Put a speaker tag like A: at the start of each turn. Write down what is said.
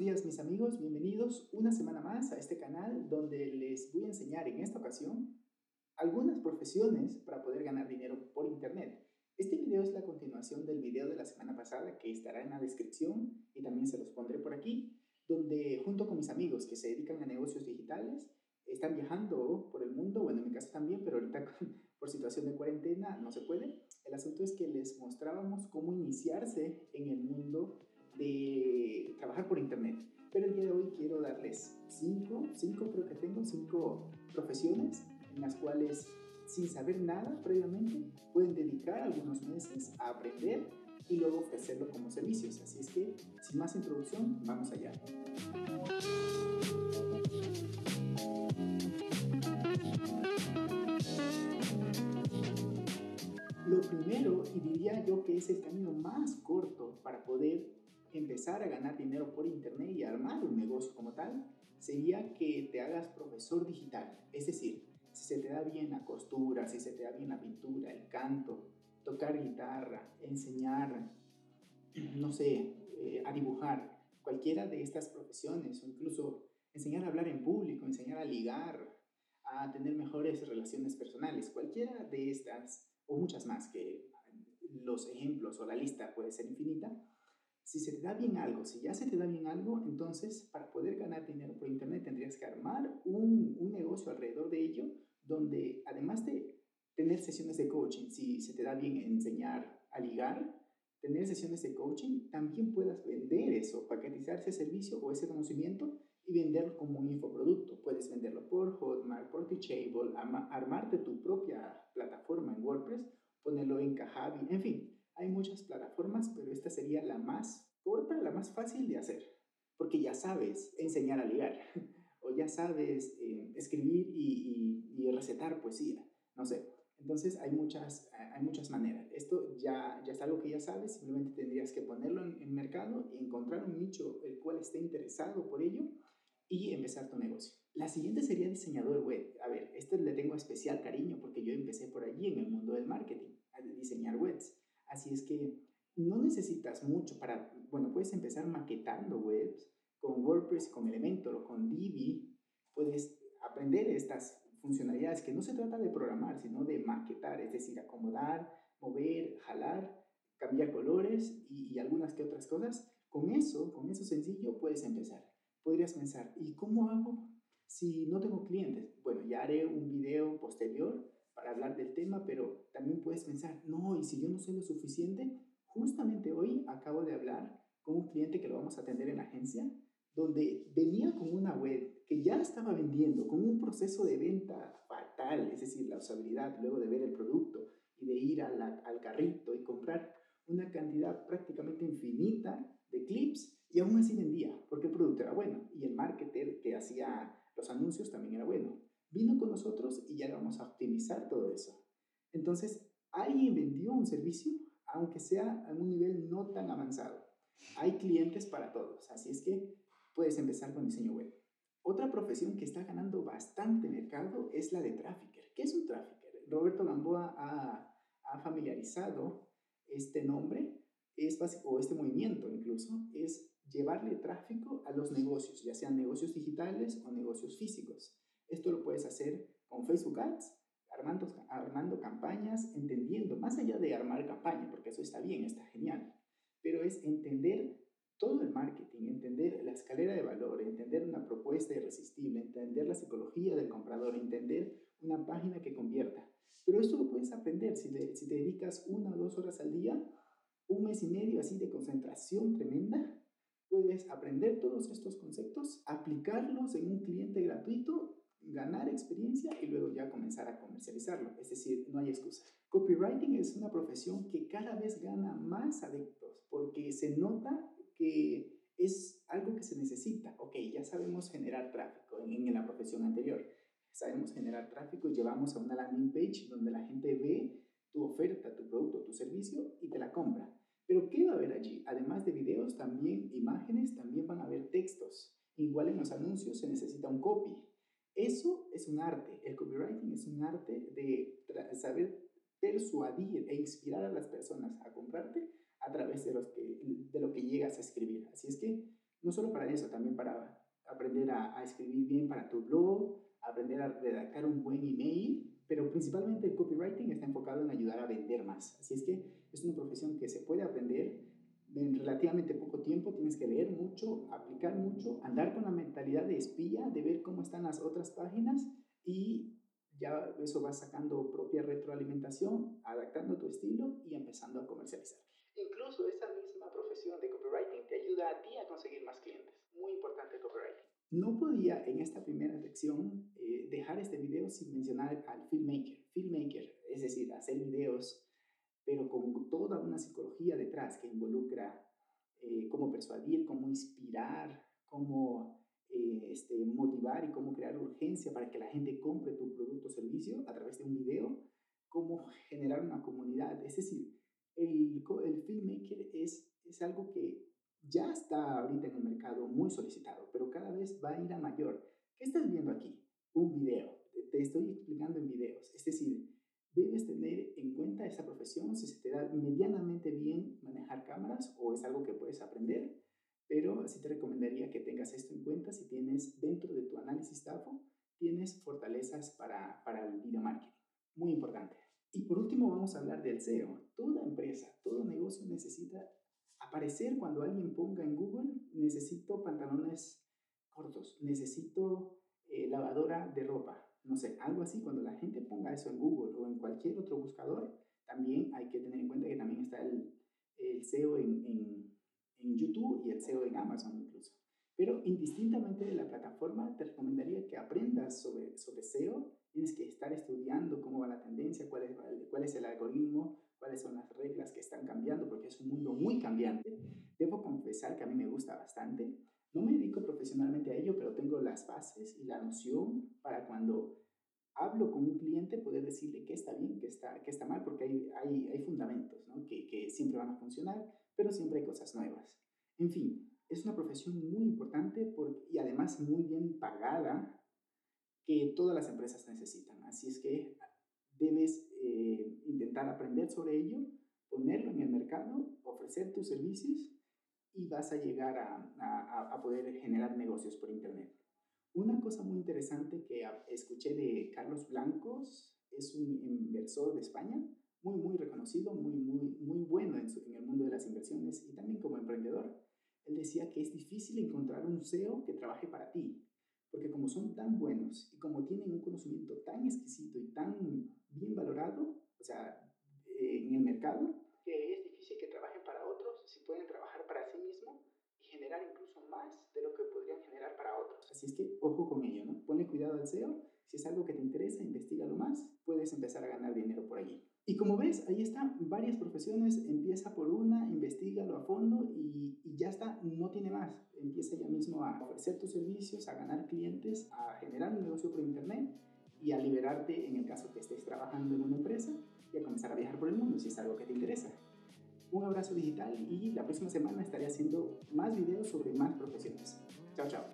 A: días mis amigos, bienvenidos una semana más a este canal donde les voy a enseñar en esta ocasión algunas profesiones para poder ganar dinero por internet. Este video es la continuación del video de la semana pasada que estará en la descripción y también se los pondré por aquí, donde junto con mis amigos que se dedican a negocios digitales están viajando por el mundo, bueno en mi caso también, pero ahorita por situación de cuarentena no se puede. El asunto es que les mostrábamos cómo iniciarse en el mundo de trabajar por internet. Pero el día de hoy quiero darles cinco, cinco creo que tengo, cinco profesiones en las cuales sin saber nada previamente pueden dedicar algunos meses a aprender y luego ofrecerlo como servicios. Así es que, sin más introducción, vamos allá. Lo primero, y diría yo que es el camino más corto para poder empezar a ganar dinero por internet y armar un negocio como tal, sería que te hagas profesor digital. Es decir, si se te da bien la costura, si se te da bien la pintura, el canto, tocar guitarra, enseñar, no sé, eh, a dibujar, cualquiera de estas profesiones o incluso enseñar a hablar en público, enseñar a ligar, a tener mejores relaciones personales, cualquiera de estas o muchas más que los ejemplos o la lista puede ser infinita, si se te da bien algo, si ya se te da bien algo, entonces para poder ganar dinero por Internet tendrías que armar un, un negocio alrededor de ello, donde además de tener sesiones de coaching, si se te da bien enseñar a ligar, tener sesiones de coaching, también puedas vender eso, paquetizar ese servicio o ese conocimiento y venderlo como un infoproducto. Puedes venderlo por Hotmart, por Teachable, armarte tu propia plataforma en WordPress, ponerlo en Kajabi, en fin, hay muchas plataformas, pero esta sería la más corta, la más fácil de hacer, porque ya sabes enseñar a ligar, o ya sabes eh, escribir y, y, recetar poesía, no sé. Entonces hay muchas, hay muchas maneras. Esto ya, ya es algo que ya sabes, simplemente tendrías que ponerlo en el mercado y encontrar un nicho el cual esté interesado por ello y empezar tu negocio. La siguiente sería diseñador web. A ver, este le tengo especial cariño porque yo empecé por allí en el mundo del marketing, a diseñar webs. Así es que no necesitas mucho para, bueno, puedes empezar maquetando webs con WordPress, con Elementor o con Divi. Puedes aprender estas funcionalidades que no se trata de programar, sino de maquetar, es decir, acomodar, mover, jalar, cambiar colores y, y algunas que otras cosas. Con eso, con eso sencillo puedes empezar. Podrías pensar, ¿y cómo hago si no tengo clientes? Bueno, ya haré un video posterior para hablar del tema, pero también puedes pensar, no, y si yo no sé lo suficiente, justamente hoy acabo de hablar con un cliente que lo vamos a atender en la agencia, donde venía con una web que ya estaba vendiendo, con un proceso de venta fatal, es decir, la usabilidad luego de ver el producto y de ir al carrito y comprar una cantidad prácticamente infinita de clips y aún así vendía, porque el producto era bueno y el marketer que hacía los anuncios también era bueno vino con nosotros y ya le vamos a optimizar todo eso. Entonces, alguien vendió un servicio, aunque sea a un nivel no tan avanzado. Hay clientes para todos, así es que puedes empezar con diseño web. Otra profesión que está ganando bastante mercado es la de trafficker. ¿Qué es un trafficker? Roberto Gamboa ha, familiarizado este nombre es o este movimiento incluso, es llevarle tráfico a los negocios, ya sean negocios digitales o negocios físicos. Esto lo puedes hacer con Facebook Ads, armando, armando campañas, entendiendo, más allá de armar campaña, porque eso está bien, está genial, pero es entender todo el marketing, entender la escalera de valor, entender una propuesta irresistible, entender la psicología del comprador, entender una página que convierta. Pero esto lo puedes aprender si, si te dedicas una o dos horas al día, un mes y medio así de concentración tremenda, puedes aprender todos estos conceptos, aplicarlos en un cliente gratuito ganar experiencia y luego ya comenzar a comercializarlo. Es decir, no hay excusa. Copywriting es una profesión que cada vez gana más adeptos porque se nota que es algo que se necesita. Ok, ya sabemos generar tráfico en, en la profesión anterior. Sabemos generar tráfico y llevamos a una landing page donde la gente ve tu oferta, tu producto, tu servicio y te la compra. Pero ¿qué va a haber allí? Además de videos, también imágenes, también van a haber textos. Igual en los anuncios se necesita un copy. Eso es un arte. El copywriting es un arte de saber persuadir e inspirar a las personas a comprarte a través de, lo que llegas a escribir. Así es que No solo para eso, también para aprender a, escribir bien para tu blog, aprender a redactar un buen email, pero principalmente el copywriting está enfocado en ayudar a vender más. Así es que es una profesión que se puede aprender en relativamente poco tiempo, tienes que leer mucho, aplicar mucho, andar con la mentalidad de espía, de ver cómo están las otras páginas y ya eso va sacando propia retroalimentación, adaptando tu estilo y empezando a comercializar. Incluso esa misma profesión de copywriting te ayuda a ti a conseguir más clientes. Muy importante el copywriting. No podía en esta primera lección eh, dejar este video sin mencionar al filmmaker. Filmmaker, es decir, hacer videos, pero con toda una psicología detrás que involucra eh, cómo persuadir, cómo inspirar, cómo eh, este, motivar y cómo crear urgencia para que la gente compre tu producto o servicio a través de un video, cómo generar una comunidad. Es decir, el, el filmmaker es, es algo que ya está ahorita en el mercado muy solicitado, pero cada vez va a ir a mayor. ¿Qué estás viendo aquí? Un video. Te estoy explicando en videos. Es decir, debes tener en cuenta esa profesión si se te da medianamente bien manejar cámaras o es algo que puedes aprender, pero sí te recomendaría que tengas esto en cuenta si tienes dentro de tu análisis TAFO, tienes fortalezas para, para el video marketing. Muy importante. Y por último vamos a hablar del SEO. Toda empresa, todo negocio necesita aparecer cuando alguien ponga en Google, necesito pantalones cortos, necesito eh, lavadora de ropa, no sé, algo así. Cuando la gente ponga eso en Google o en cualquier otro buscador, también hay que tener en cuenta que también está el, el SEO en, en, en YouTube y el SEO en Amazon incluso. Pero indistintamente de la plataforma, te recomendaría que aprendas sobre, sobre SEO. Tienes que estar estudiando cómo va la tendencia, cuál es, cuál es el algoritmo, cuáles son las reglas que están cambiando, porque es un mundo muy cambiante. Debo confesar que a mí me gusta bastante. No me dedico profesionalmente a ello, pero tengo las bases y la noción para cuando hablo con un cliente poder decirle qué está bien, qué está, qué está mal, porque hay, hay, hay fundamentos que, que siempre van a funcionar, pero siempre hay cosas nuevas. En fin, es una profesión muy importante por, y además muy bien pagada que todas las empresas necesitan. Así es que debes eh, intentar aprender sobre ello, ponerlo en el mercado, ofrecer tus servicios y vas a llegar a, a, a poder generar negocios por Internet. Una cosa muy interesante que escuché de Carlos Blancos, es un inversor de España, muy, muy reconocido, muy, muy, muy bueno en, en, el mundo de las inversiones y también como emprendedor. Él decía que es difícil encontrar un SEO que trabaje para ti, porque como son tan buenos y como tienen un conocimiento tan exquisito y tan bien valorado, o sea, eh, en el mercado, que es difícil que trabajen para otros si pueden trabajar para sí mismos y generar incluso más de lo que podrían generar para otros. Así es que ojo con ello, ¿no? Ponle cuidado al SEO. Si es algo que te interesa, investigalo más, puedes empezar a ganar dinero por allí. Y como ves, ahí están varias profesiones, empieza por una, investigalo a fondo y, y, ya está, no tiene más. Empieza ya mismo a ofrecer tus servicios, a ganar clientes, a generar un negocio por internet y a liberarte en el caso que estés trabajando en una empresa y a comenzar a viajar por el mundo si es algo que te interesa. Un abrazo digital y la próxima semana estaré haciendo más videos sobre más profesiones. Chao, chao.